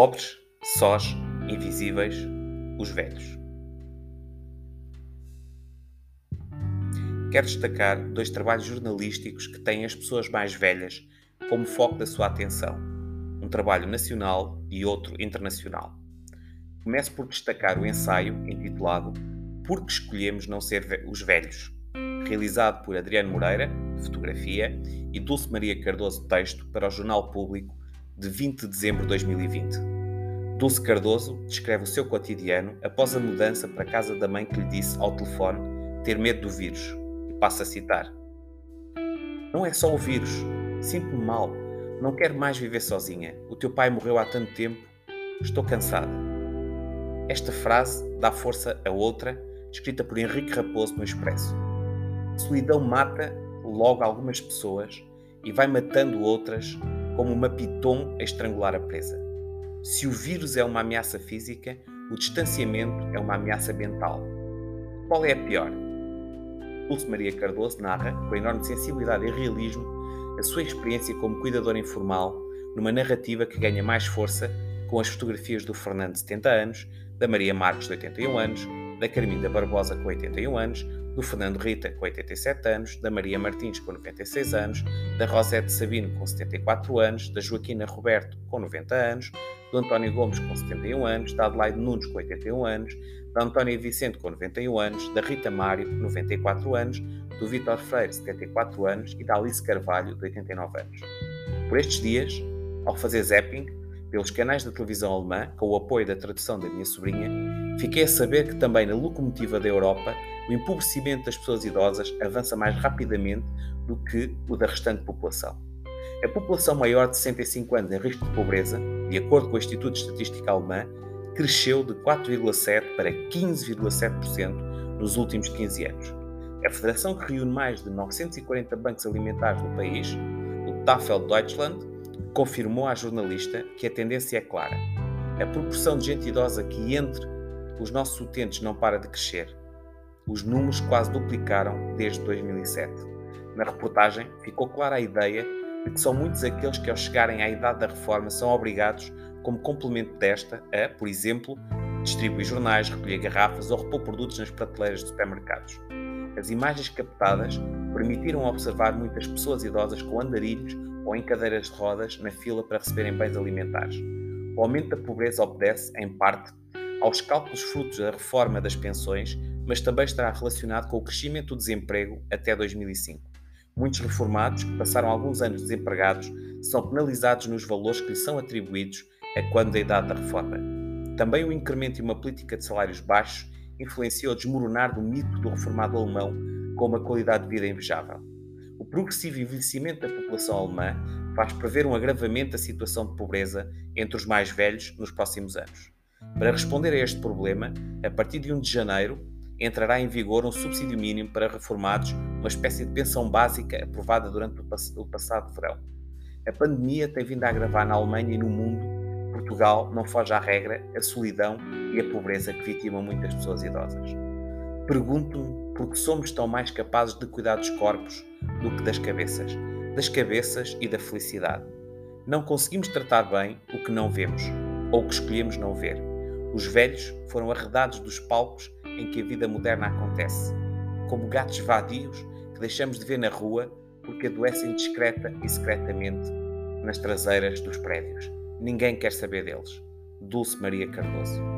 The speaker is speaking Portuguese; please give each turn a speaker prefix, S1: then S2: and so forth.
S1: Pobres, sós, invisíveis, os velhos. Quero destacar dois trabalhos jornalísticos que têm as pessoas mais velhas como foco da sua atenção. Um trabalho nacional e outro internacional. Começo por destacar o ensaio intitulado Por que escolhemos não ser os velhos, realizado por Adriano Moreira, fotografia, e Dulce Maria Cardoso, texto, para o Jornal Público, de 20 de dezembro de 2020. Dulce Cardoso descreve o seu cotidiano após a mudança para a casa da mãe que lhe disse ao telefone ter medo do vírus. E passa a citar: Não é só o vírus. Sinto-me mal. Não quero mais viver sozinha. O teu pai morreu há tanto tempo. Estou cansada. Esta frase dá força a outra, escrita por Henrique Raposo no Expresso. A solidão mata logo algumas pessoas e vai matando outras como uma piton a estrangular a presa. Se o vírus é uma ameaça física, o distanciamento é uma ameaça mental. Qual é a pior? Dulce Maria Cardoso narra, com enorme sensibilidade e realismo, a sua experiência como cuidadora informal numa narrativa que ganha mais força com as fotografias do Fernando, de 70 anos, da Maria Marques, de 81 anos, da Carminda Barbosa, com 81 anos, do Fernando Rita, com 87 anos, da Maria Martins, com 96 anos, da Rosete Sabino, com 74 anos, da Joaquina Roberto, com 90 anos, do António Gomes, com 71 anos, da Adelaide Nunes, com 81 anos, da Antónia Vicente, com 91 anos, da Rita Mário, 94 anos, do Vítor Freire, 74 anos, e da Alice Carvalho, de 89 anos. Por estes dias, ao fazer zapping, pelos canais da televisão alemã, com o apoio da tradução da minha sobrinha, fiquei a saber que também na locomotiva da Europa o empobrecimento das pessoas idosas avança mais rapidamente do que o da restante população. A população maior de 65 anos em risco de pobreza, de acordo com o Instituto de Estatística Alemã, cresceu de 4,7% para 15,7% nos últimos 15 anos. A federação que reúne mais de 940 bancos alimentares no país, o Tafel Deutschland, confirmou à jornalista que a tendência é clara. A proporção de gente idosa que entre os nossos utentes não para de crescer. Os números quase duplicaram desde 2007. Na reportagem ficou clara a ideia de que são muitos aqueles que, ao chegarem à idade da reforma, são obrigados, como complemento desta, a, por exemplo, distribuir jornais, recolher garrafas ou repor produtos nas prateleiras de supermercados. As imagens captadas permitiram observar muitas pessoas idosas com andarilhos ou em cadeiras de rodas na fila para receberem bens alimentares. O aumento da pobreza obedece, em parte, aos cálculos frutos da reforma das pensões, mas também estará relacionado com o crescimento do desemprego até 2005. Muitos reformados, que passaram alguns anos desempregados, são penalizados nos valores que lhes são atribuídos a quando da idade da reforma. Também o incremento e uma política de salários baixos influenciou o desmoronar do mito do reformado alemão com uma qualidade de vida invejável. O progressivo envelhecimento da população alemã faz prever um agravamento da situação de pobreza entre os mais velhos nos próximos anos. Para responder a este problema, a partir de 1 de janeiro, entrará em vigor um subsídio mínimo para reformados, uma espécie de pensão básica aprovada durante o passado verão. A pandemia tem vindo a agravar na Alemanha e no mundo. Portugal não foge à regra, a solidão e a pobreza que vitimam muitas pessoas idosas. Pergunto-me por que somos tão mais capazes de cuidar dos corpos do que das cabeças, das cabeças e da felicidade. Não conseguimos tratar bem o que não vemos ou o que escolhemos não ver. Os velhos foram arredados dos palcos em que a vida moderna acontece, como gatos vadios que deixamos de ver na rua porque adoecem discreta e secretamente nas traseiras dos prédios. Ninguém quer saber deles. Dulce Maria Cardoso.